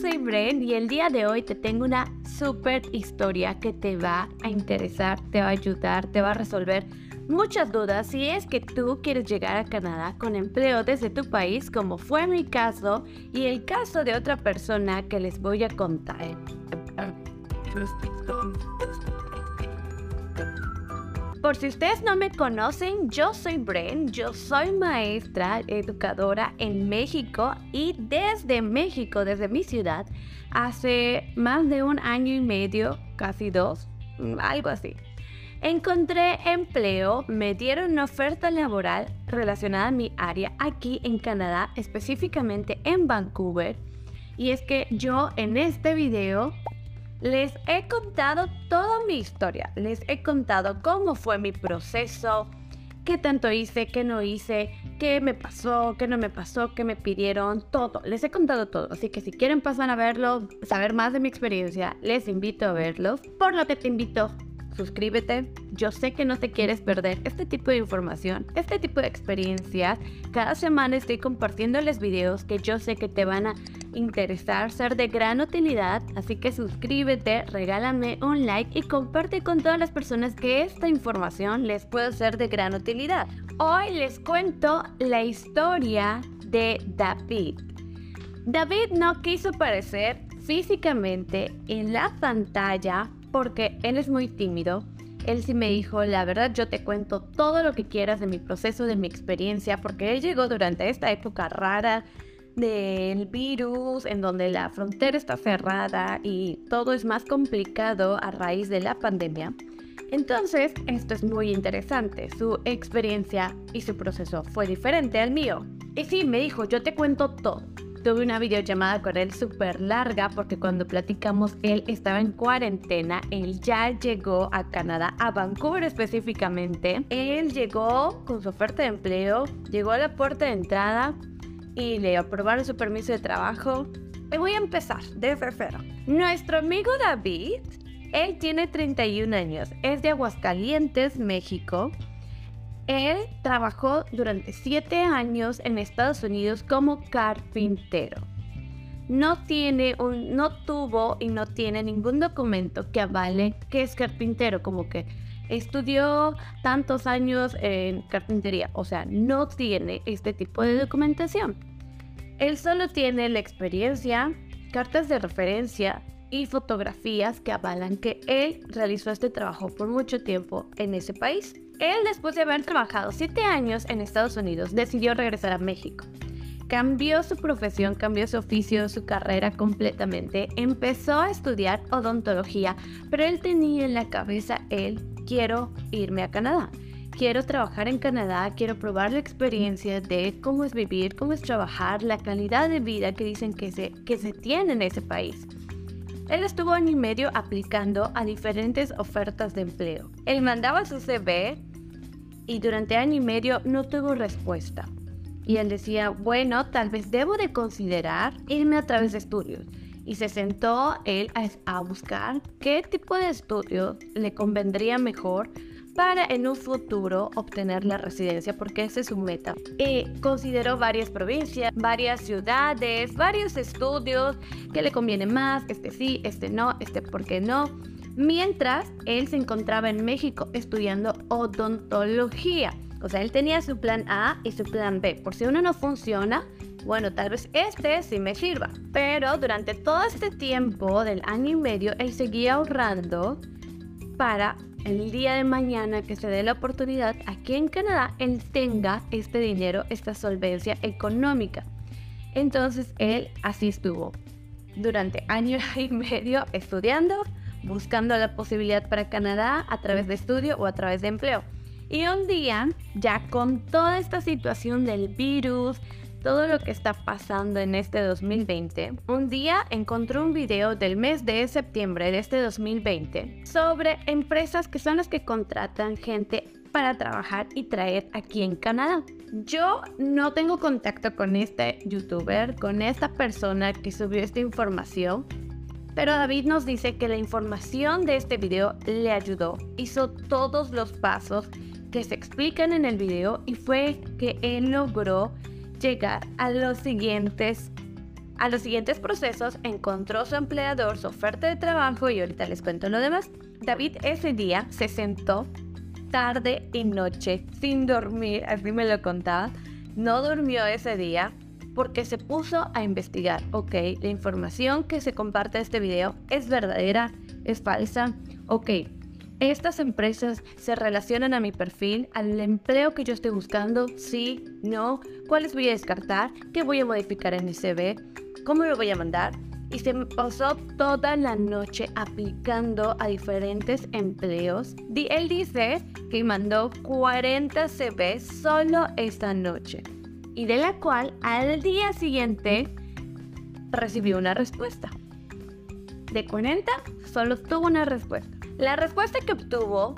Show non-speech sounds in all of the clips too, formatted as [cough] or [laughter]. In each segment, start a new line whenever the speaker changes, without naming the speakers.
soy Bren y el día de hoy te tengo una super historia que te va a interesar, te va a ayudar, te va a resolver muchas dudas si es que tú quieres llegar a Canadá con empleo desde tu país, como fue mi caso y el caso de otra persona que les voy a contar. Por si ustedes no me conocen, yo soy Bren, yo soy maestra educadora en México y desde México, desde mi ciudad, hace más de un año y medio, casi dos, algo así. Encontré empleo, me dieron una oferta laboral relacionada a mi área aquí en Canadá, específicamente en Vancouver. Y es que yo en este video les he contado toda mi historia, les he contado cómo fue mi proceso, qué tanto hice, qué no hice, qué me pasó, qué no me pasó, qué me pidieron, todo. Les he contado todo, así que si quieren pasar a verlo, saber más de mi experiencia, les invito a verlo. Por lo que te invito suscríbete. Yo sé que no te quieres perder este tipo de información, este tipo de experiencias. Cada semana estoy compartiéndoles videos que yo sé que te van a interesar, ser de gran utilidad. Así que suscríbete, regálame un like y comparte con todas las personas que esta información les puede ser de gran utilidad. Hoy les cuento la historia de David. David no quiso aparecer físicamente en la pantalla porque él es muy tímido. Él sí me dijo, la verdad yo te cuento todo lo que quieras de mi proceso, de mi experiencia, porque él llegó durante esta época rara del virus, en donde la frontera está cerrada y todo es más complicado a raíz de la pandemia. Entonces, esto es muy interesante. Su experiencia y su proceso fue diferente al mío. Y sí, me dijo, yo te cuento todo. Tuve una videollamada con él súper larga porque cuando platicamos él estaba en cuarentena, él ya llegó a Canadá, a Vancouver específicamente. Él llegó con su oferta de empleo, llegó a la puerta de entrada y le aprobaron su permiso de trabajo. Me voy a empezar desde cero. Nuestro amigo David, él tiene 31 años, es de Aguascalientes, México. Él trabajó durante siete años en Estados Unidos como carpintero. No tiene no tuvo y no tiene ningún documento que avale que es carpintero, como que estudió tantos años en carpintería, o sea, no tiene este tipo de documentación. Él solo tiene la experiencia, cartas de referencia y fotografías que avalan que él realizó este trabajo por mucho tiempo en ese país. Él, después de haber trabajado siete años en Estados Unidos, decidió regresar a México. Cambió su profesión, cambió su oficio, su carrera completamente. Empezó a estudiar odontología, pero él tenía en la cabeza, él, quiero irme a Canadá. Quiero trabajar en Canadá, quiero probar la experiencia de cómo es vivir, cómo es trabajar, la calidad de vida que dicen que se, que se tiene en ese país. Él estuvo año y medio aplicando a diferentes ofertas de empleo. Él mandaba su CV y durante año y medio no tuvo respuesta. Y él decía, bueno, tal vez debo de considerar irme a través de estudios. Y se sentó él a, buscar qué tipo de estudios le convendría mejor para en un futuro obtener la residencia, porque esa es su meta. Y consideró varias provincias, varias ciudades, varios estudios, que le conviene más, este sí, este no, este por qué no mientras él se encontraba en México estudiando odontología. O sea, él tenía su plan A y su plan B. Por si uno no funciona, bueno, tal vez este sí me sirva. Pero durante todo este tiempo del año y medio, él seguía ahorrando para el día de mañana que se dé la oportunidad aquí en Canadá, él tenga este dinero, esta solvencia económica. Entonces él así estuvo durante año [laughs] y medio estudiando, buscando la posibilidad para Canadá a través de estudio o a través de empleo. Y un día, ya con toda esta situación del virus, todo lo que está pasando en este 2020, un día encontró un video del mes de septiembre de este 2020 sobre empresas que son las que contratan gente para trabajar y traer aquí en Canadá. Yo no tengo contacto con este youtuber, con esta persona que subió esta información, pero David nos dice que la información de este video le ayudó, hizo todos los pasos que se explican en el video y fue que él logró llegar a los siguientes A los siguientes procesos encontró su empleador su oferta de trabajo y ahorita les cuento lo demás. David ese día se sentó tarde y noche sin dormir, así me lo contaba. No durmió ese día porque se puso a investigar, ok, la información que se comparte en este video es verdadera, es falsa, ok, estas empresas se relacionan a mi perfil, al empleo que yo estoy buscando, sí, no, cuáles voy a descartar, qué voy a modificar en mi CV, cómo lo voy a mandar. Y se pasó toda la noche aplicando a diferentes empleos. Él dice que mandó 40 CV solo esta noche. Y de la cual al día siguiente recibió una respuesta. De 40, solo tuvo una respuesta. La respuesta que obtuvo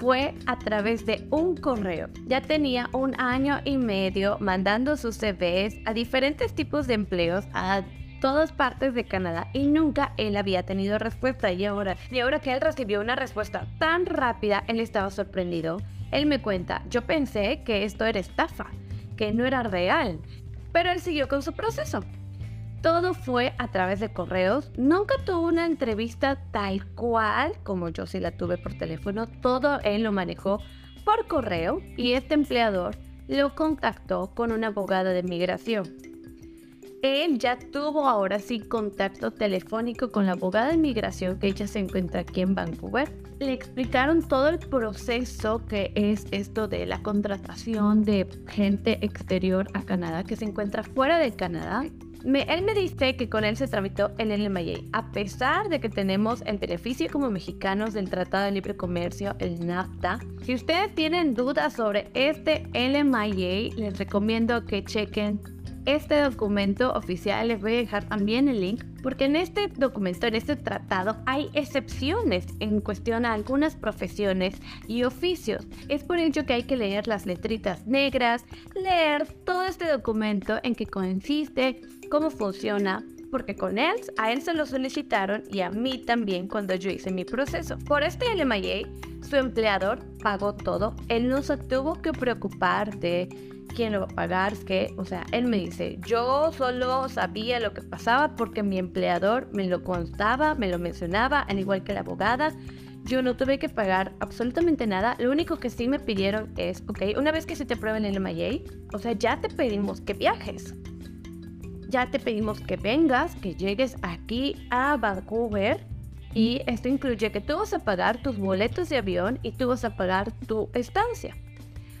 fue a través de un correo. Ya tenía un año y medio mandando sus CVs a diferentes tipos de empleos a todas partes de Canadá y nunca él había tenido respuesta y ahora, y ahora que él recibió una respuesta tan rápida, él estaba sorprendido. Él me cuenta, yo pensé que esto era estafa, que no era real, pero él siguió con su proceso. Todo fue a través de correos. Nunca tuvo una entrevista tal cual como yo sí la tuve por teléfono. Todo él lo manejó por correo y este empleador lo contactó con una abogada de migración. Él ya tuvo ahora sí contacto telefónico con la abogada de migración que ella se encuentra aquí en Vancouver. Le explicaron todo el proceso que es esto de la contratación de gente exterior a Canadá que se encuentra fuera de Canadá él me dice que con él se tramitó el LMIA, a pesar de que tenemos el beneficio como mexicanos del Tratado de Libre Comercio, el NAFTA. Si ustedes tienen dudas sobre este LMIA, les recomiendo que chequen este documento oficial. Les voy a dejar también el link porque en este documento, en este tratado, hay excepciones en cuestión a algunas profesiones y oficios. Es por ello que hay que leer las letritas negras, leer todo este documento en que consiste, cómo funciona, porque con él, a él se lo solicitaron y a mí también cuando yo hice mi proceso. Por este LMIA, su empleador pagó todo, él no se tuvo que preocupar de quién lo va a pagar, que, o sea, él me dice, yo solo sabía lo que pasaba porque mi empleador me lo constaba, me lo mencionaba, al igual que la abogada. Yo no tuve que pagar absolutamente nada. Lo único que sí me pidieron es, ok, una vez que se te prueben el MIA, o sea, ya te pedimos que viajes. Ya te pedimos que vengas, que llegues aquí a Vancouver. Y esto incluye que tú vas a pagar tus boletos de avión y tú vas a pagar tu estancia.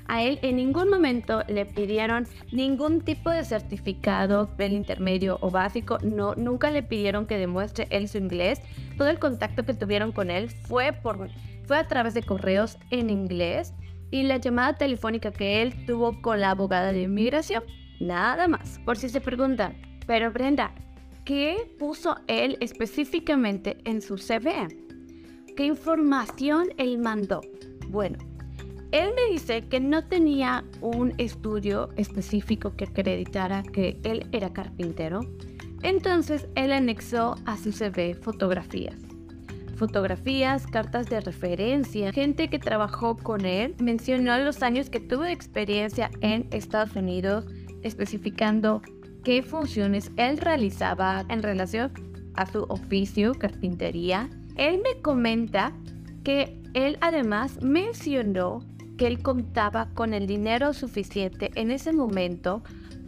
A él en ningún momento le pidieron ningún tipo de certificado del intermedio o básico, no, nunca le pidieron que demuestre él su inglés. Todo el contacto que tuvieron con él fue, por, fue a través de correos en inglés y la llamada telefónica que él tuvo con la abogada de inmigración. Nada más. Por si se preguntan, pero Brenda, ¿qué puso él específicamente en su CV? ¿Qué información él mandó? Bueno, él me dice que no tenía un estudio específico que acreditara que él era carpintero. Entonces él anexó a su CV fotografías. Fotografías, cartas de referencia, gente que trabajó con él, mencionó los años que tuvo experiencia en Estados Unidos, especificando qué funciones él realizaba en relación a su oficio, carpintería. Él me comenta que él además mencionó que él contaba con el dinero suficiente en ese momento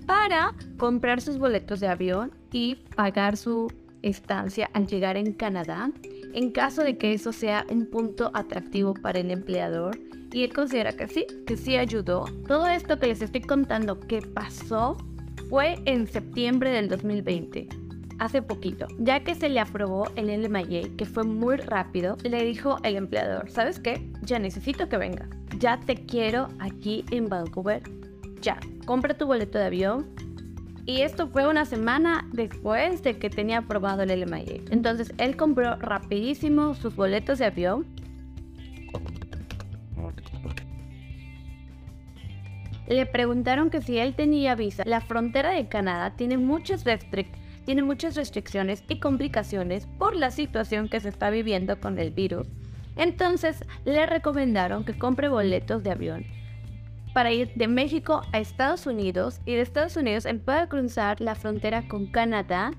para comprar sus boletos de avión y pagar su estancia al llegar en Canadá, en caso de que eso sea un punto atractivo para el empleador. Y él considera que sí, que sí ayudó. Todo esto que les estoy contando que pasó fue en septiembre del 2020 hace poquito, ya que se le aprobó el LMIA, que fue muy rápido, le dijo el empleador, ¿sabes qué? Ya necesito que venga. Ya te quiero aquí en Vancouver. Ya, compra tu boleto de avión. Y esto fue una semana después de que tenía aprobado el LMIA. Entonces él compró rapidísimo sus boletos de avión. Le preguntaron que si él tenía visa. La frontera de Canadá tiene muchas restricciones tiene muchas restricciones y complicaciones por la situación que se está viviendo con el virus. Entonces le recomendaron que compre boletos de avión para ir de México a Estados Unidos y de Estados Unidos él puede cruzar la frontera con Canadá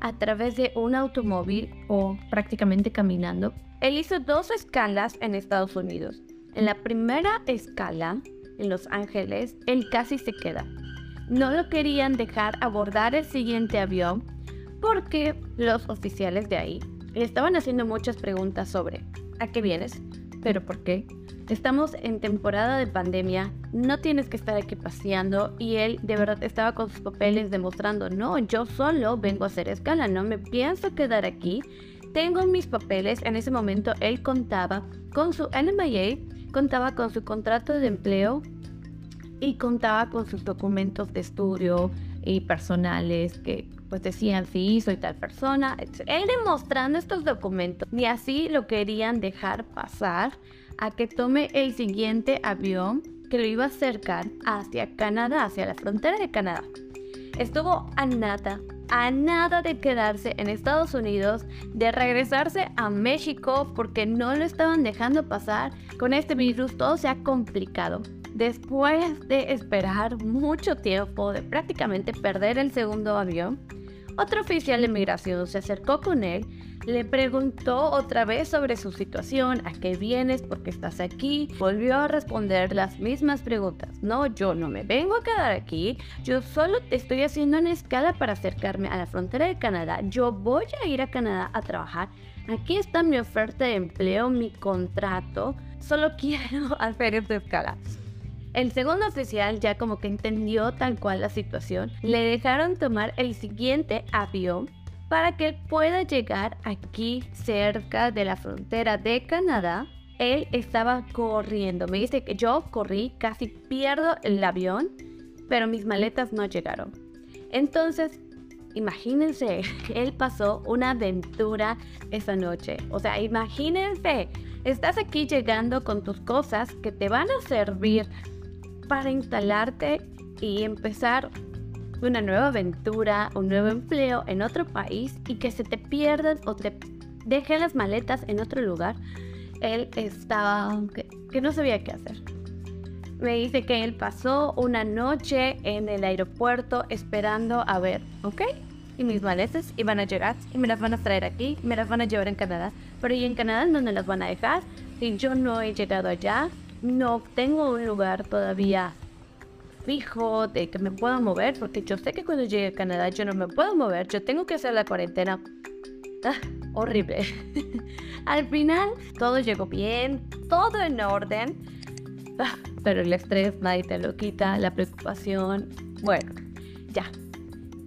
a través de un automóvil o prácticamente caminando. Él hizo dos escalas en Estados Unidos. En la primera escala, en Los Ángeles, él casi se queda. No lo querían dejar abordar el siguiente avión porque los oficiales de ahí le estaban haciendo muchas preguntas sobre ¿a qué vienes? ¿Pero por qué? Estamos en temporada de pandemia, no tienes que estar aquí paseando y él de verdad estaba con sus papeles demostrando, no, yo solo vengo a hacer escala, no me pienso quedar aquí. Tengo mis papeles, en ese momento él contaba con su NMIA, contaba con su contrato de empleo y contaba con sus documentos de estudio y personales que pues decían sí, soy tal persona, etc. Él demostrando estos documentos, ni así lo querían dejar pasar a que tome el siguiente avión que lo iba a acercar hacia Canadá, hacia la frontera de Canadá. Estuvo a nada, a nada de quedarse en Estados Unidos, de regresarse a México porque no lo estaban dejando pasar. Con este virus todo se ha complicado. Después de esperar mucho tiempo, de prácticamente perder el segundo avión, otro oficial de migración se acercó con él, le preguntó otra vez sobre su situación, a qué vienes, por qué estás aquí. Volvió a responder las mismas preguntas. No, yo no me vengo a quedar aquí, yo solo te estoy haciendo una escala para acercarme a la frontera de Canadá. Yo voy a ir a Canadá a trabajar. Aquí está mi oferta de empleo, mi contrato. Solo [laughs] quiero hacer esta escala. El segundo oficial ya como que entendió tal cual la situación, le dejaron tomar el siguiente avión para que pueda llegar aquí cerca de la frontera de Canadá. Él estaba corriendo, me dice que yo corrí, casi pierdo el avión, pero mis maletas no llegaron. Entonces, imagínense, [laughs] él pasó una aventura esa noche. O sea, imagínense, estás aquí llegando con tus cosas que te van a servir para instalarte y empezar una nueva aventura, un nuevo empleo en otro país y que se te pierdan o te dejen las maletas en otro lugar, él estaba que, que no sabía qué hacer. Me dice que él pasó una noche en el aeropuerto esperando a ver, ¿ok? Y mis maletas iban a llegar y me las van a traer aquí, me las van a llevar en Canadá. Pero ¿y en Canadá dónde las van a dejar? Si yo no he llegado allá, no tengo un lugar todavía fijo de que me pueda mover, porque yo sé que cuando llegue a Canadá yo no me puedo mover, yo tengo que hacer la cuarentena. Ah, horrible. [laughs] Al final todo llegó bien, todo en orden, ah, pero el estrés nadie te lo quita, la preocupación, bueno, ya.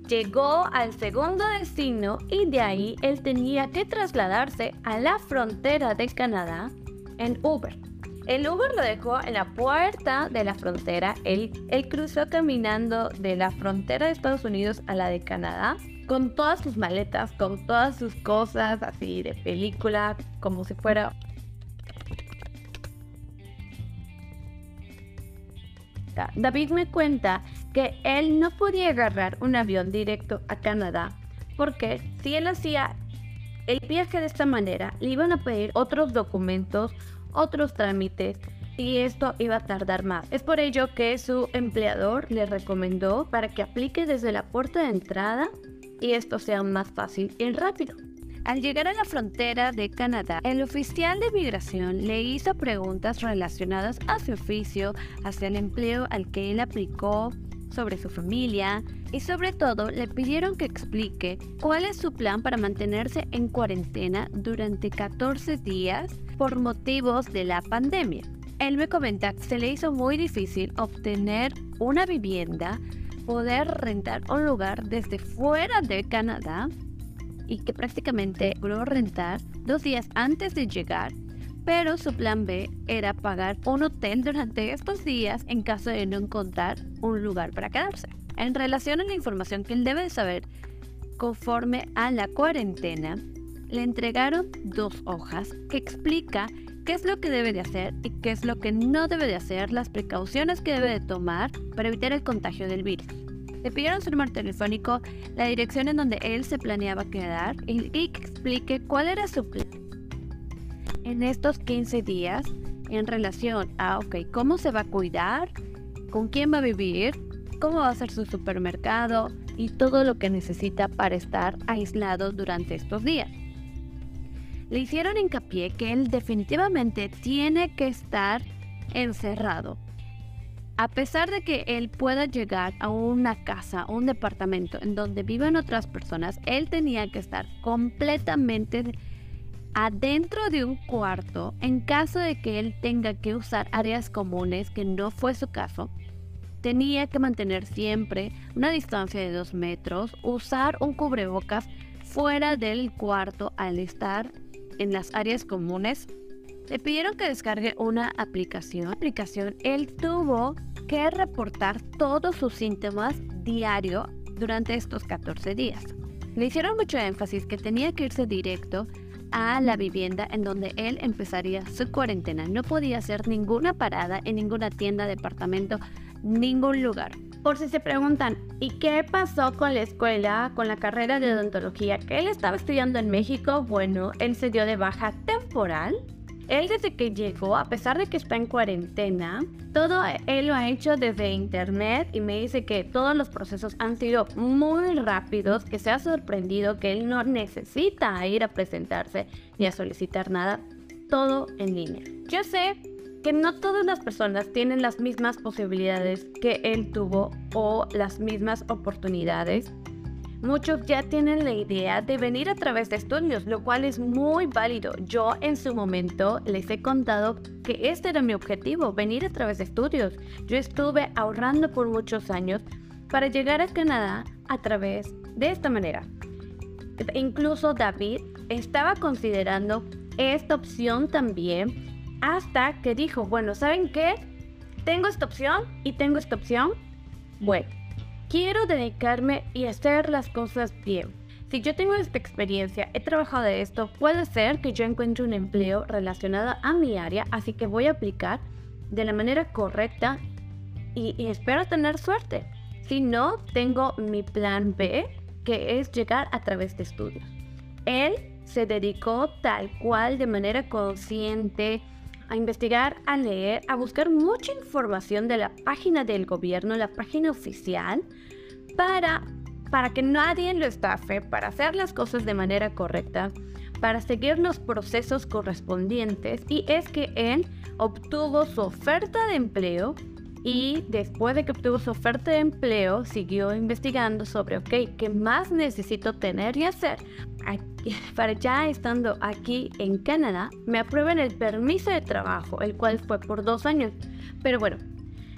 Llegó al segundo destino y de ahí él tenía que trasladarse a la frontera de Canadá en Uber. El Uber lo dejó en la puerta de la frontera. Él, él cruzó caminando de la frontera de Estados Unidos a la de Canadá con todas sus maletas, con todas sus cosas así de película, como si fuera David me cuenta que él no podía agarrar un avión directo a Canadá porque si él hacía el viaje de esta manera, le iban a pedir otros documentos, otros trámites y esto iba a tardar más. Es por ello que su empleador le recomendó para que aplique desde la puerta de entrada y esto sea más fácil y rápido. Al llegar a la frontera de Canadá, el oficial de migración le hizo preguntas relacionadas a su oficio, hacia el empleo al que él aplicó, sobre su familia y sobre todo le pidieron que explique cuál es su plan para mantenerse en cuarentena durante 14 días por motivos de la pandemia. Él me comenta que se le hizo muy difícil obtener una vivienda, poder rentar un lugar desde fuera de Canadá y que prácticamente logró rentar dos días antes de llegar, pero su plan B era pagar un hotel durante estos días en caso de no encontrar un lugar para quedarse. En relación a la información que él debe de saber conforme a la cuarentena, le entregaron dos hojas que explica qué es lo que debe de hacer y qué es lo que no debe de hacer, las precauciones que debe de tomar para evitar el contagio del virus. Le pidieron su número telefónico, la dirección en donde él se planeaba quedar y que explique cuál era su plan en estos 15 días en relación a, ok, cómo se va a cuidar, con quién va a vivir, cómo va a ser su supermercado y todo lo que necesita para estar aislado durante estos días. Le hicieron hincapié que él definitivamente tiene que estar encerrado. A pesar de que él pueda llegar a una casa un departamento en donde viven otras personas, él tenía que estar completamente adentro de un cuarto en caso de que él tenga que usar áreas comunes, que no fue su caso. Tenía que mantener siempre una distancia de dos metros, usar un cubrebocas fuera del cuarto al estar en las áreas comunes le pidieron que descargue una aplicación. aplicación, él tuvo que reportar todos sus síntomas diario durante estos 14 días. Le hicieron mucho énfasis que tenía que irse directo a la vivienda en donde él empezaría su cuarentena. No podía hacer ninguna parada en ninguna tienda, departamento, ningún lugar. Por si se preguntan, ¿y qué pasó con la escuela, con la carrera de odontología que él estaba estudiando en México? Bueno, él se dio de baja temporal él desde que llegó, a pesar de que está en cuarentena, todo él lo ha hecho desde internet y me dice que todos los procesos han sido muy rápidos, que se ha sorprendido que él no necesita ir a presentarse ni a solicitar nada, todo en línea. Yo sé que no todas las personas tienen las mismas posibilidades que él tuvo o las mismas oportunidades Muchos ya tienen la idea de venir a través de estudios, lo cual es muy válido. Yo en su momento les he contado que este era mi objetivo, venir a través de estudios. Yo estuve ahorrando por muchos años para llegar a Canadá a través de esta manera. Incluso David estaba considerando esta opción también hasta que dijo, bueno, ¿saben qué? Tengo esta opción y tengo esta opción. Bueno, Quiero dedicarme y hacer las cosas bien. Si yo tengo esta experiencia, he trabajado de esto, puede ser que yo encuentre un empleo relacionado a mi área, así que voy a aplicar de la manera correcta y, y espero tener suerte. Si no, tengo mi plan B, que es llegar a través de estudios. Él se dedicó tal cual de manera consciente a investigar, a leer, a buscar mucha información de la página del gobierno, la página oficial, para, para que nadie lo estafe, para hacer las cosas de manera correcta, para seguir los procesos correspondientes. Y es que él obtuvo su oferta de empleo y después de que obtuvo su oferta de empleo, siguió investigando sobre, ¿qué más necesito tener y hacer [laughs] para ya estando aquí en Canadá, me aprueben el permiso de trabajo, el cual fue por dos años. Pero bueno,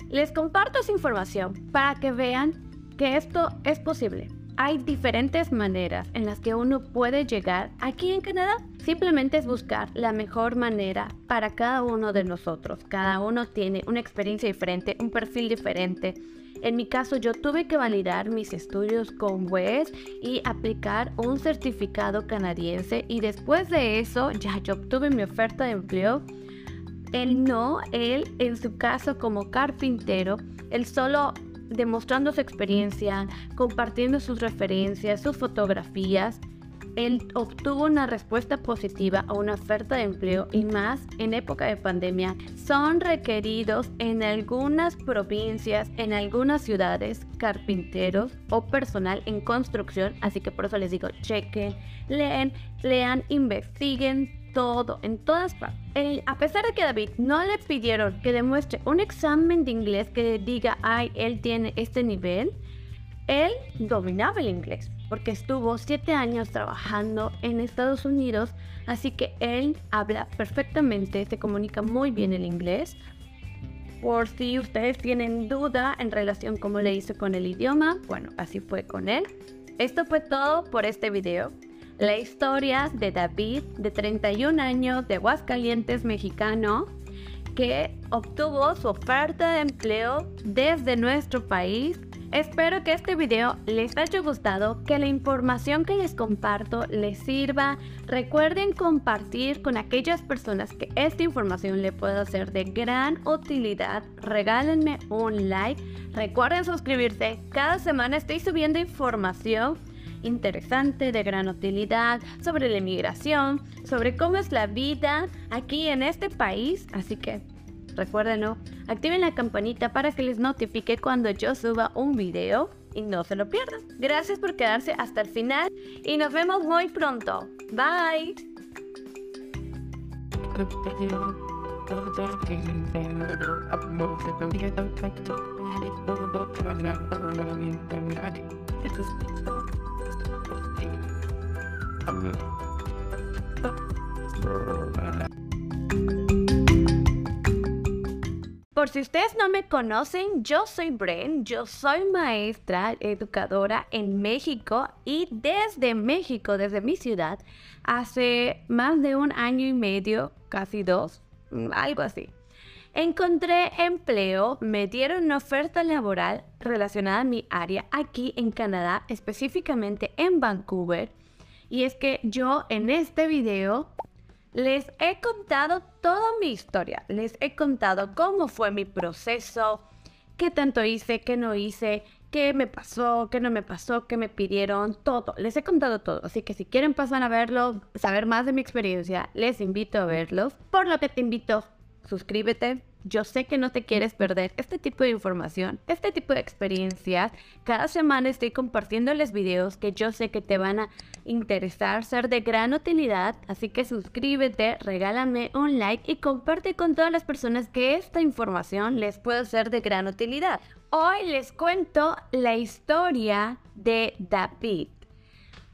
les comparto esa información para que vean que esto es posible. Hay diferentes maneras en las que uno puede llegar aquí en Canadá. Simplemente es buscar la mejor manera para cada uno de nosotros. Cada uno tiene una experiencia diferente, un perfil diferente. En mi caso, yo tuve que validar mis estudios con WES y aplicar un certificado canadiense y después de eso ya yo obtuve mi oferta de empleo. Él no, él en su caso como carpintero, él solo demostrando su experiencia, compartiendo sus referencias, sus fotografías, él obtuvo una respuesta positiva a una oferta de empleo y más en época de pandemia son requeridos en algunas provincias, en algunas ciudades, carpinteros o personal en construcción. Así que por eso les digo, chequen, leen, lean, investiguen todo, en todas partes. A pesar de que David no le pidieron que demuestre un examen de inglés que diga, ay, él tiene este nivel, él dominaba el inglés porque estuvo siete años trabajando en Estados Unidos, así que él habla perfectamente, se comunica muy bien el inglés. Por si ustedes tienen duda en relación cómo le hizo con el idioma, bueno, así fue con él. Esto fue todo por este video. La historia de David, de 31 años, de Aguascalientes, mexicano, que obtuvo su oferta de empleo desde nuestro país Espero que este video les haya gustado, que la información que les comparto les sirva. Recuerden compartir con aquellas personas que esta información le pueda ser de gran utilidad. Regálenme un like. Recuerden suscribirse. Cada semana estoy subiendo información interesante, de gran utilidad, sobre la inmigración, sobre cómo es la vida aquí en este país. Así que recuérdenlo, activen la campanita para que les notifique cuando yo suba un video y no se lo pierdan. Gracias por quedarse hasta el final y nos vemos muy pronto. Bye. Por si ustedes no me conocen, yo soy Bren, yo soy maestra educadora en México y desde México, desde mi ciudad, hace más de un año y medio, casi dos, algo así. Encontré empleo, me dieron una oferta laboral relacionada a mi área aquí en Canadá, específicamente en Vancouver. Y es que yo en este video les he contado toda mi historia, les he contado cómo fue mi proceso, qué tanto hice, qué no hice, qué me pasó, qué no me pasó, qué me pidieron, todo. Les he contado todo, así que si quieren pasar a verlo, saber más de mi experiencia, les invito a verlos. Por lo que te invito, suscríbete, yo sé que no te quieres perder este tipo de información, este tipo de experiencias. Cada semana estoy compartiéndoles videos que yo sé que te van a interesar, ser de gran utilidad. Así que suscríbete, regálame un like y comparte con todas las personas que esta información les puede ser de gran utilidad. Hoy les cuento la historia de David.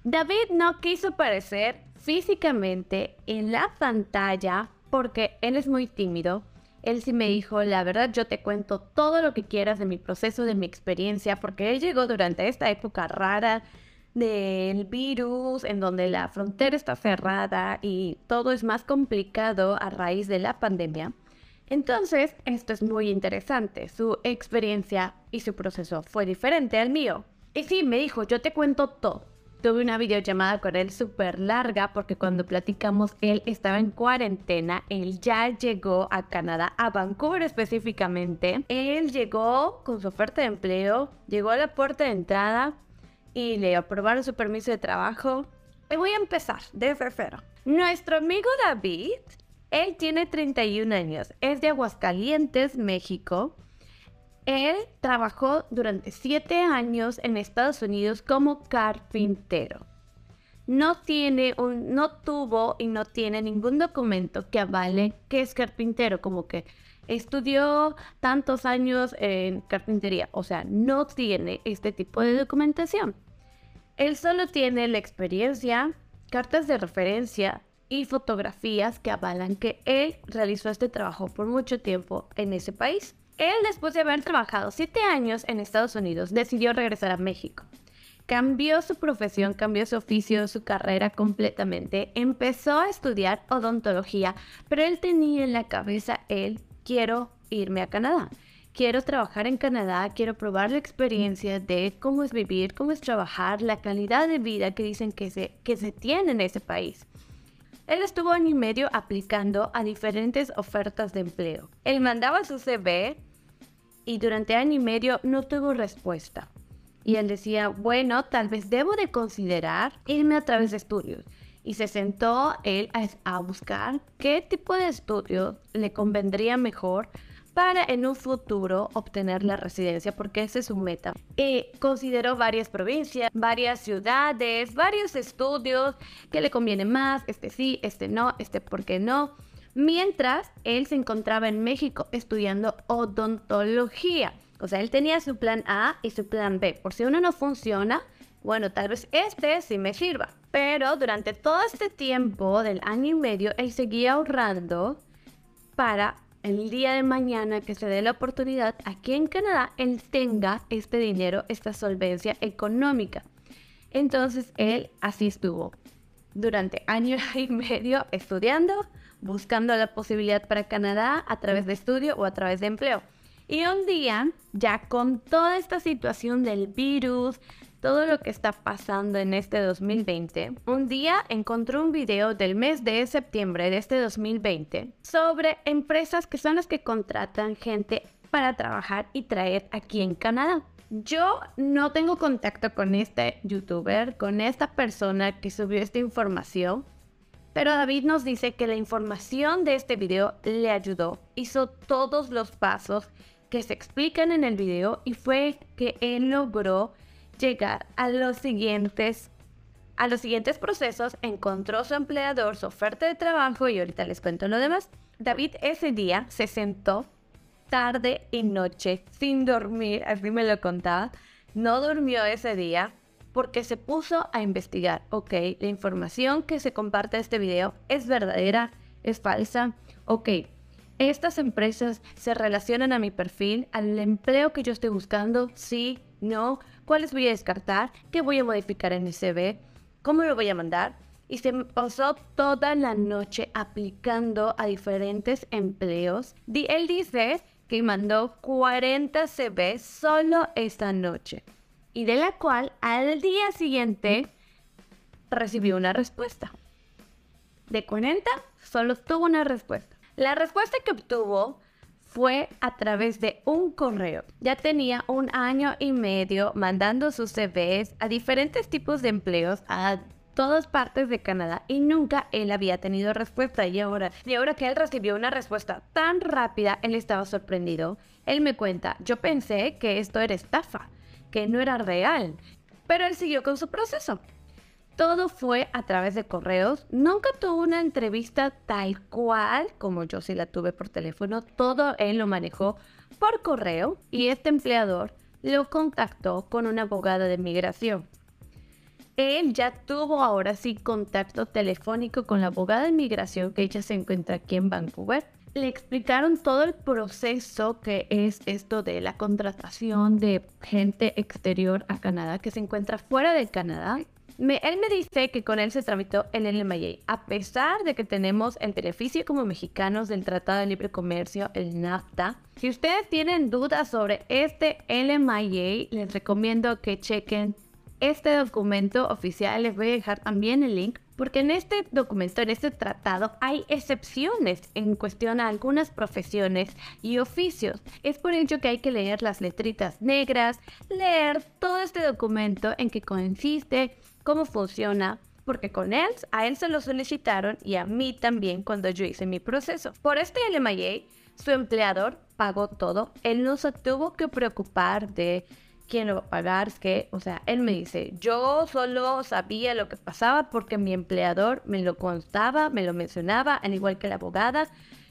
David no quiso aparecer físicamente en la pantalla porque él es muy tímido él sí me dijo, la verdad yo te cuento todo lo que quieras de mi proceso, de mi experiencia, porque él llegó durante esta época rara del virus, en donde la frontera está cerrada y todo es más complicado a raíz de la pandemia. Entonces, esto es muy interesante. Su experiencia y su proceso fue diferente al mío. Y sí, me dijo, yo te cuento todo. Tuve una videollamada con él súper larga porque cuando platicamos él estaba en cuarentena, él ya llegó a Canadá, a Vancouver específicamente. Él llegó con su oferta de empleo, llegó a la puerta de entrada y le aprobaron su permiso de trabajo. Y voy a empezar desde cero. Nuestro amigo David, él tiene 31 años, es de Aguascalientes, México. Él trabajó durante siete años en Estados Unidos como carpintero. No tiene un, no tuvo y no tiene ningún documento que avale que es carpintero, como que estudió tantos años en carpintería. O sea, no tiene este tipo de documentación. Él solo tiene la experiencia, cartas de referencia y fotografías que avalan que él realizó este trabajo por mucho tiempo en ese país. Él, después de haber trabajado siete años en Estados Unidos, decidió regresar a México. Cambió su profesión, cambió su oficio, su carrera completamente. Empezó a estudiar odontología, pero él tenía en la cabeza, él, quiero irme a Canadá. Quiero trabajar en Canadá, quiero probar la experiencia de cómo es vivir, cómo es trabajar, la calidad de vida que dicen que se, que se tiene en ese país. Él estuvo año y medio aplicando a diferentes ofertas de empleo. Él mandaba su CV y durante año y medio no tuvo respuesta. Y él decía, bueno, tal vez debo de considerar irme a través de estudios. Y se sentó él a, a buscar qué tipo de estudio le convendría mejor para en un futuro obtener la residencia, porque esa es su meta. Y consideró varias provincias, varias ciudades, varios estudios que le conviene más, este sí, este no, este por qué no. Mientras él se encontraba en México estudiando odontología. O sea, él tenía su plan A y su plan B. Por si uno no funciona, bueno, tal vez este sí me sirva. Pero durante todo este tiempo del año y medio, él seguía ahorrando para el día de mañana que se dé la oportunidad aquí en Canadá, él tenga este dinero, esta solvencia económica. Entonces él así estuvo durante año [laughs] y medio estudiando, buscando la posibilidad para Canadá a través de estudio o a través de empleo. Y un día, ya con toda esta situación del virus, todo lo que está pasando en este 2020, un día encontré un video del mes de septiembre de este 2020 sobre empresas que son las que contratan gente para trabajar y traer aquí en Canadá. Yo no tengo contacto con este youtuber, con esta persona que subió esta información, Pero David nos dice que la información de este video le ayudó, hizo todos los pasos que se explican en el video y fue que él logró llegar a los siguientes a los siguientes procesos, encontró su empleador, su oferta de trabajo y ahorita les cuento lo demás. David ese día se sentó tarde y noche sin dormir, así me lo contaba. No durmió ese día porque se puso a investigar, ok, la información que se comparte en este video es verdadera, es falsa, ok, estas empresas se relacionan a mi perfil, al empleo que yo estoy buscando, sí, no, cuáles voy a descartar, qué voy a modificar en el CV, cómo lo voy a mandar. Y se pasó toda la noche aplicando a diferentes empleos. Él dice que mandó 40 CV solo esta noche. Y de la cual al día siguiente recibió una respuesta. De 40, solo tuvo una respuesta. La respuesta que obtuvo fue a través de un correo. Ya tenía un año y medio mandando sus CVs a diferentes tipos de empleos a todas partes de Canadá y nunca él había tenido respuesta y ahora, y ahora que él recibió una respuesta tan rápida, él estaba sorprendido. Él me cuenta, yo pensé que esto era estafa, que no era real, pero él siguió con su proceso. Todo fue a través de correos. Nunca tuvo una entrevista tal cual como yo sí la tuve por teléfono. Todo él lo manejó por correo y este empleador lo contactó con una abogada de migración. Él ya tuvo ahora sí contacto telefónico con la abogada de migración que ella se encuentra aquí en Vancouver. Le explicaron todo el proceso que es esto de la contratación de gente exterior a Canadá que se encuentra fuera de Canadá él me dice que con él se tramitó el LMIA, a pesar de que tenemos el beneficio como mexicanos del Tratado de Libre Comercio, el NAFTA. Si ustedes tienen dudas sobre este LMIA, les recomiendo que chequen este documento oficial. Les voy a dejar también el link porque en este documento, en este tratado, hay excepciones en cuestión a algunas profesiones y oficios. Es por ello que hay que leer las letritas negras, leer todo este documento en que consiste cómo funciona, porque con él, a él se lo solicitaron y a mí también cuando yo hice mi proceso. Por este LMIA, su empleador pagó todo, él no se tuvo que preocupar de quién lo va a pagar, que, o sea, él me dice, yo solo sabía lo que pasaba porque mi empleador me lo contaba, me lo mencionaba, al igual que la abogada.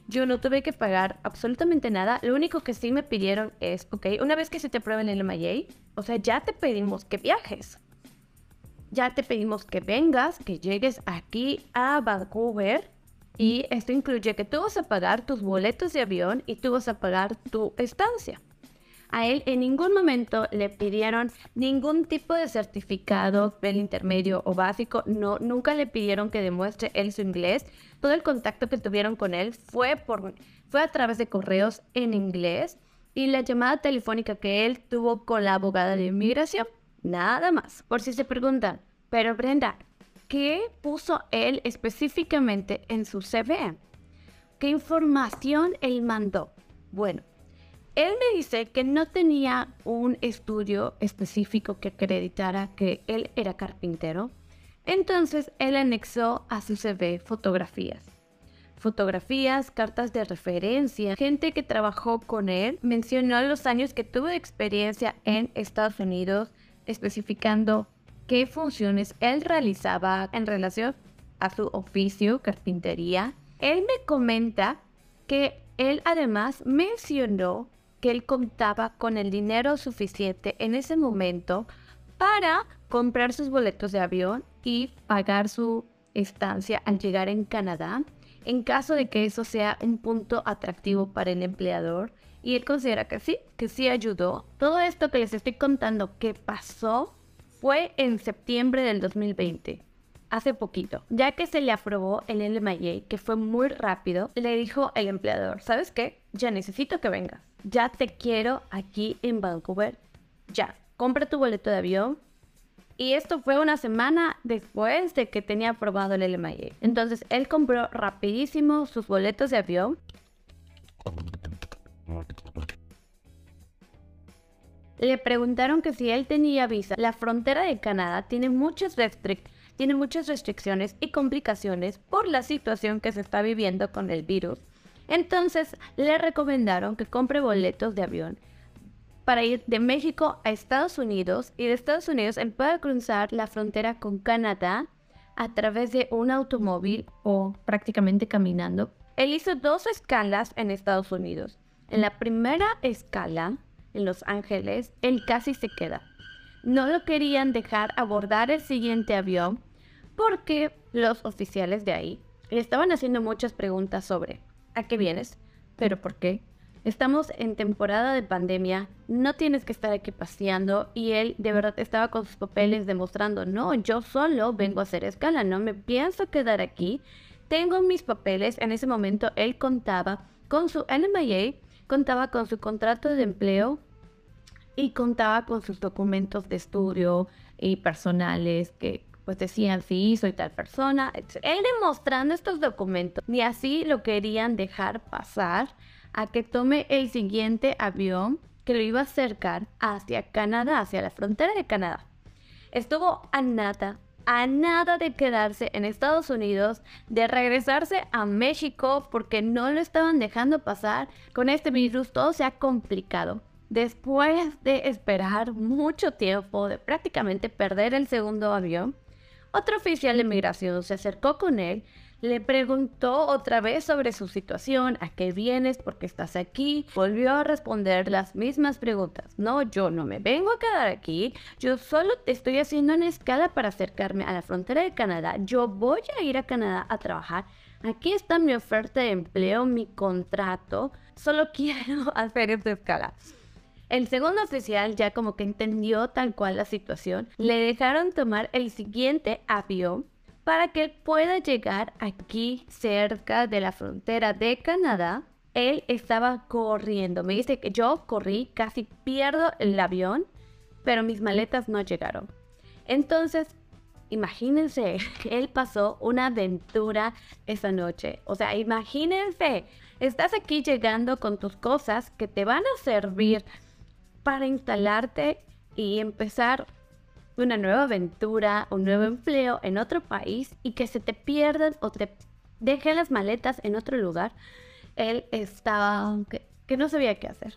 Yo no tuve que pagar absolutamente nada. Lo único que sí me pidieron es, ok, una vez que se te pruebe el LMIA, o sea, ya te pedimos que viajes ya te pedimos que vengas, que llegues aquí a Vancouver. Y esto incluye que tú vas a pagar tus boletos de avión y tú vas a pagar tu estancia. A él en ningún momento le pidieron ningún tipo de certificado del intermedio o básico. No, nunca le pidieron que demuestre él su inglés. Todo el contacto que tuvieron con él fue, por, fue a través de correos en inglés y la llamada telefónica que él tuvo con la abogada de inmigración. Nada más. Por si se preguntan, pero Brenda, ¿qué puso él específicamente en su CV? ¿Qué información él mandó? Bueno, él me dice que no tenía un estudio específico que acreditara que él era carpintero. Entonces él anexó a su CV fotografías. Fotografías, cartas de referencia, gente que trabajó con él, mencionó los años que tuvo experiencia en Estados Unidos, especificando qué funciones él realizaba en relación a su oficio, carpintería. Él me comenta que él además mencionó que él contaba con el dinero suficiente en ese momento para comprar sus boletos de avión y pagar su estancia al llegar en Canadá, en caso de que eso sea un punto atractivo para el empleador y él considera que sí, que sí ayudó. Todo esto que les estoy contando que pasó fue en septiembre del 2020, hace poquito. Ya que se le aprobó el LMIA, que fue muy rápido, le dijo el empleador, ¿sabes qué? Ya necesito que vengas. Ya te quiero aquí en Vancouver. Ya, compra tu boleto de avión, y esto fue una semana después de que tenía aprobado el LMIA. Entonces él compró rapidísimo sus boletos de avión le preguntaron que si él tenía visa. La frontera de Canadá tiene muchas restricciones. y complicaciones por la situación que se está viviendo con el virus. Entonces le recomendaron que compre boletos de avión para ir de México a Estados Unidos y de Estados Unidos él pueda cruzar la frontera con Canadá a través de un automóvil o prácticamente caminando. Él hizo dos escalas en Estados Unidos. En la primera escala, en Los Ángeles, él casi se queda. No lo querían dejar abordar el siguiente avión porque los oficiales de ahí le estaban haciendo muchas preguntas sobre ¿a qué vienes? ¿Pero por qué? Estamos en temporada de pandemia, no tienes que estar aquí paseando y él de verdad estaba con sus papeles demostrando, no, yo solo vengo a hacer escala, no me pienso quedar aquí, tengo mis papeles, en ese momento él contaba con su NMIA, contaba con su contrato de empleo y contaba con sus documentos de estudio y personales que pues decían, sí, soy tal persona. Él demostrando estos documentos, ni así lo querían dejar pasar a que tome el siguiente avión que lo iba a acercar hacia Canadá, hacia la frontera de Canadá. Estuvo a a nada de quedarse en Estados Unidos, de regresarse a México porque no lo estaban dejando pasar. Con este virus todo se ha complicado. Después de esperar mucho tiempo, de prácticamente perder el segundo avión, otro oficial de migración se acercó con él le preguntó otra vez sobre su situación, a qué vienes, por qué estás aquí. Volvió a responder las mismas preguntas. No, yo no me vengo a quedar aquí. Yo solo estoy haciendo una escala para acercarme a la frontera de Canadá. Yo voy a ir a Canadá a trabajar. Aquí está mi oferta de empleo, mi contrato. Solo [laughs] quiero hacer esta escala. El segundo oficial ya como que entendió tal cual la situación. Le dejaron tomar el siguiente avión para que pueda llegar aquí cerca de la frontera de Canadá. Él estaba corriendo. Me dice que yo corrí, casi pierdo el avión, pero mis maletas no llegaron. Entonces, imagínense, [laughs] él pasó una aventura esa noche. O sea, imagínense, estás aquí llegando con tus cosas que te van a servir para instalarte y empezar una nueva aventura, un nuevo empleo en otro país y que se te pierdan o te dejen las maletas en otro lugar, él estaba que, que no sabía qué hacer.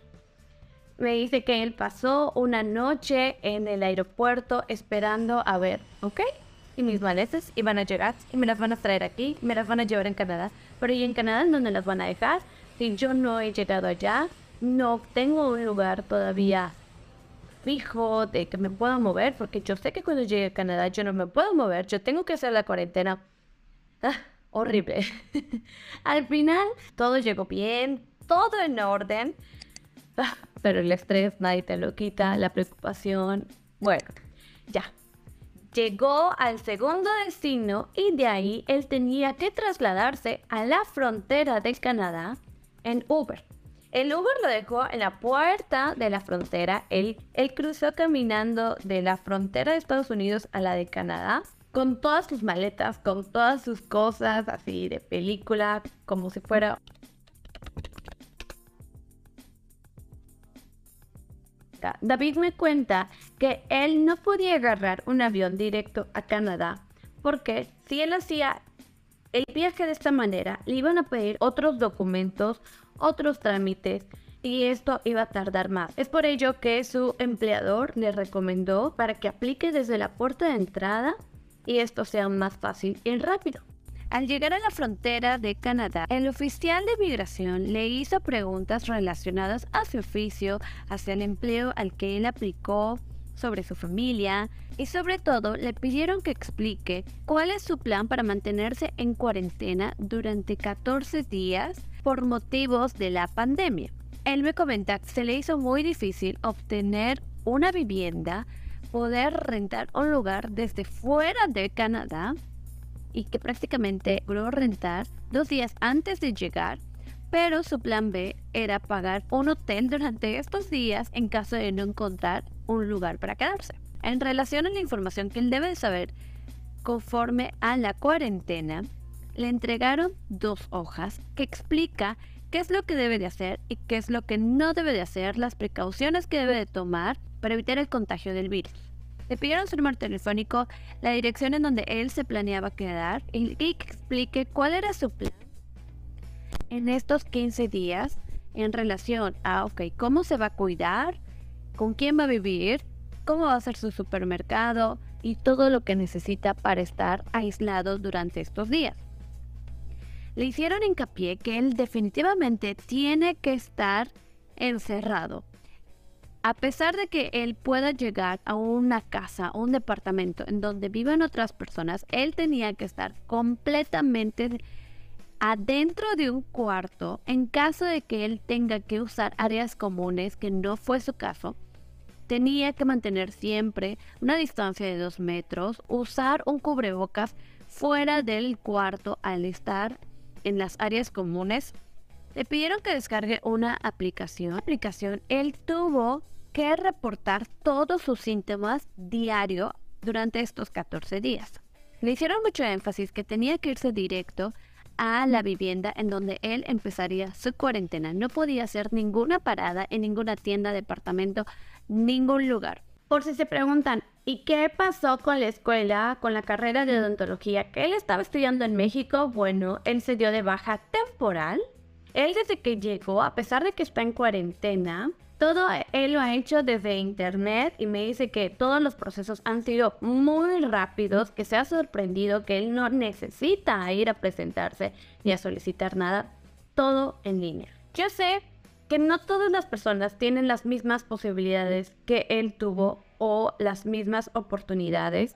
Me dice que él pasó una noche en el aeropuerto esperando a ver, ¿ok? Y mis maletas iban a llegar y me las van a traer aquí, me las van a llevar en Canadá. Pero ¿y en Canadá dónde las van a dejar? Si yo no he llegado allá, no tengo un lugar todavía fijo, de que me pueda mover, porque yo sé que cuando llegue a Canadá yo no me puedo mover, yo tengo que hacer la cuarentena. Ah, horrible. [laughs] Al final todo llegó bien, todo en orden, ah, pero el estrés nadie te lo quita, la preocupación. Bueno, ya. Llegó al segundo destino y de ahí él tenía que trasladarse a la frontera de Canadá en Uber. El Uber lo dejó en la puerta de la frontera. Él, cruzó caminando de la frontera de Estados Unidos a la de Canadá con todas sus maletas, con todas sus cosas así de película, como si fuera David me cuenta que él no podía agarrar un avión directo a Canadá porque si él hacía el viaje de esta manera, le iban a pedir otros documentos, otros trámites y esto iba a tardar más. Es por ello que su empleador le recomendó para que aplique desde la puerta de entrada y esto sea más fácil y rápido. Al llegar a la frontera de Canadá, el oficial de migración le hizo preguntas relacionadas a su oficio, hacia el empleo al que él aplicó, sobre su familia y sobre todo le pidieron que explique cuál es su plan para mantenerse en cuarentena durante 14 días por motivos de la pandemia. Él me comenta que se le hizo muy difícil obtener una vivienda, poder rentar un lugar desde fuera de Canadá y que prácticamente logró rentar dos días antes de llegar, pero su plan B era pagar un hotel durante estos días en caso de no encontrar un lugar para quedarse. En relación a la información que él debe saber conforme a la cuarentena, le entregaron dos hojas que explica qué es lo que debe de hacer y qué es lo que no debe de hacer, las precauciones que debe de tomar para evitar el contagio del virus. Le pidieron su número telefónico, la dirección en donde él se planeaba quedar y que explique cuál era su plan en estos 15 días en relación a, ok, cómo se va a cuidar, con quién va a vivir, cómo va a ser su supermercado y todo lo que necesita para estar aislado durante estos días. Le hicieron hincapié que él definitivamente tiene que estar encerrado. A pesar de que él pueda llegar a una casa un departamento en donde viven otras personas, él tenía que estar completamente adentro de un cuarto en caso de que él tenga que usar áreas comunes, que no fue su caso. Tenía que mantener siempre una distancia de dos metros, usar un cubrebocas fuera del cuarto al estar en las áreas comunes. Le pidieron que descargue una aplicación. aplicación él tuvo que reportar todos sus síntomas diario durante estos 14 días. Le hicieron mucho énfasis que tenía que irse directo a la vivienda en donde él empezaría su cuarentena. No podía hacer ninguna parada en ninguna tienda, departamento, ningún lugar. Por si se preguntan, ¿y qué pasó con la escuela, con la carrera de odontología que él estaba estudiando en México? Bueno, él se dio de baja temporal. Él desde que llegó, a pesar de que está en cuarentena, todo él lo ha hecho desde internet y me dice que todos los procesos han sido muy rápidos, que se ha sorprendido que él no necesita ir a presentarse ni a solicitar nada, todo en línea. Yo sé que no todas las personas tienen las mismas posibilidades que él tuvo o las mismas oportunidades.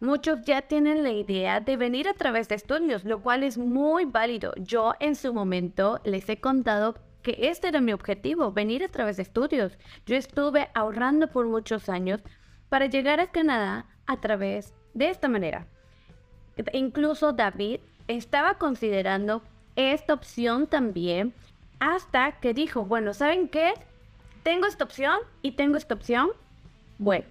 Muchos ya tienen la idea de venir a través de estudios, lo cual es muy válido. Yo en su momento les he contado que este era mi objetivo, venir a través de estudios. Yo estuve ahorrando por muchos años para llegar a Canadá a través de esta manera. Incluso David estaba considerando esta opción también hasta que dijo, bueno, ¿saben qué? Tengo esta opción y tengo esta opción. Bueno,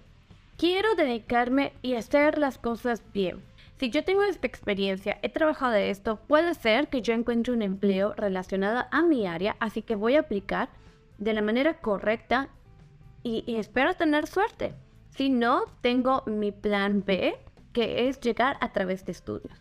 quiero dedicarme y hacer las cosas bien. Si yo tengo esta experiencia, he trabajado de esto, puede ser que yo encuentre un empleo relacionado a mi área, así que voy a aplicar de la manera correcta y, espero tener suerte. Si no, tengo mi plan B, que es llegar a través de estudios.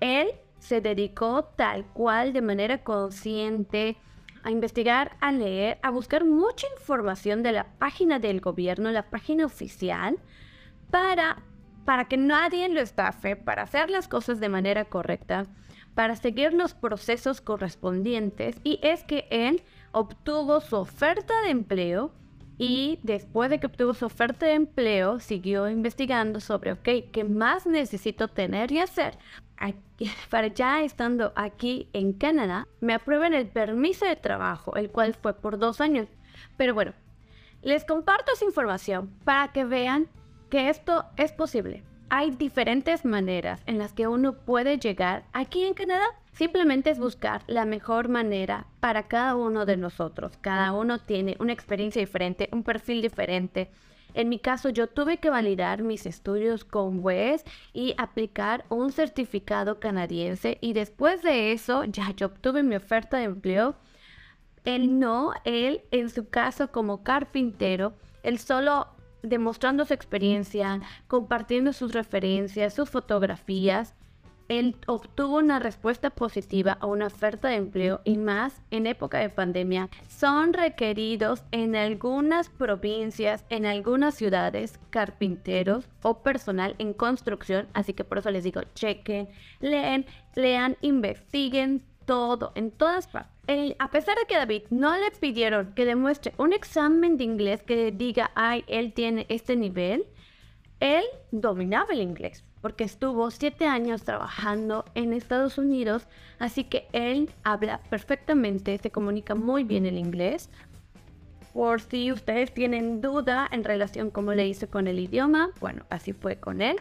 Él se dedicó tal cual de manera consciente a investigar, a leer, a buscar mucha información de la página del gobierno, la página oficial, para para que nadie lo estafe, para hacer las cosas de manera correcta, para seguir los procesos correspondientes. Y es que él obtuvo su oferta de empleo y después de que obtuvo su oferta de empleo siguió investigando sobre, ¿qué más necesito tener y hacer [laughs] para ya estando aquí en Canadá me aprueben el permiso de trabajo, el cual fue por dos años. Pero bueno, les comparto esa información para que vean que esto es posible. Hay diferentes maneras en las que uno puede llegar aquí en Canadá. Simplemente es buscar la mejor manera para cada uno de nosotros. Cada uno tiene una experiencia diferente, un perfil diferente. En mi caso, yo tuve que validar mis estudios con WES y aplicar un certificado canadiense y después de eso ya yo obtuve mi oferta de empleo. Él no, él en su caso como carpintero, él solo demostrando su experiencia, compartiendo sus referencias, sus fotografías, él obtuvo una respuesta positiva a una oferta de empleo y más en época de pandemia. Son requeridos en algunas provincias, en algunas ciudades, carpinteros o personal en construcción. Así que por eso les digo, chequen, leen, lean, investiguen todo, en todas partes a pesar de que David no le pidieron que demuestre un examen de inglés que diga, ay, él tiene este nivel, él dominaba el inglés porque estuvo siete años trabajando en Estados Unidos, así que él habla perfectamente, se comunica muy bien el inglés. Por si ustedes tienen duda en relación cómo le hice con el idioma, bueno, así fue con él.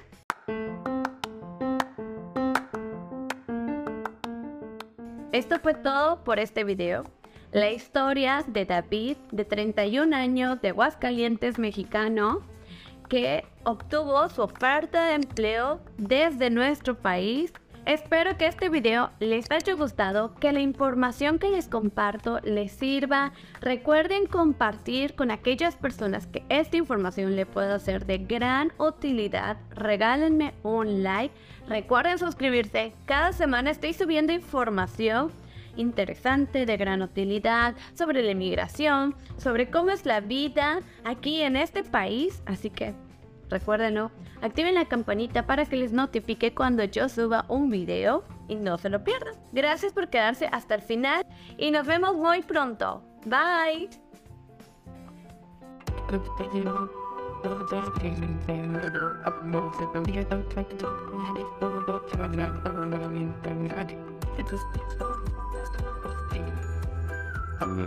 Esto fue todo por este video. La historia de David, de 31 años, de Aguascalientes, mexicano, que obtuvo su oferta de empleo desde nuestro país Espero que este video les haya gustado, que la información que les comparto les sirva. Recuerden compartir con aquellas personas que esta información le pueda ser de gran utilidad. Regálenme un like. Recuerden suscribirse. Cada semana estoy subiendo información interesante, de gran utilidad, sobre la inmigración, sobre cómo es la vida aquí en este país. Así que recuérdenlo, activen la campanita para que les notifique cuando yo suba un video y no se lo pierdan. Gracias por quedarse hasta el final y nos vemos muy pronto. Bye. [laughs]
Hmm.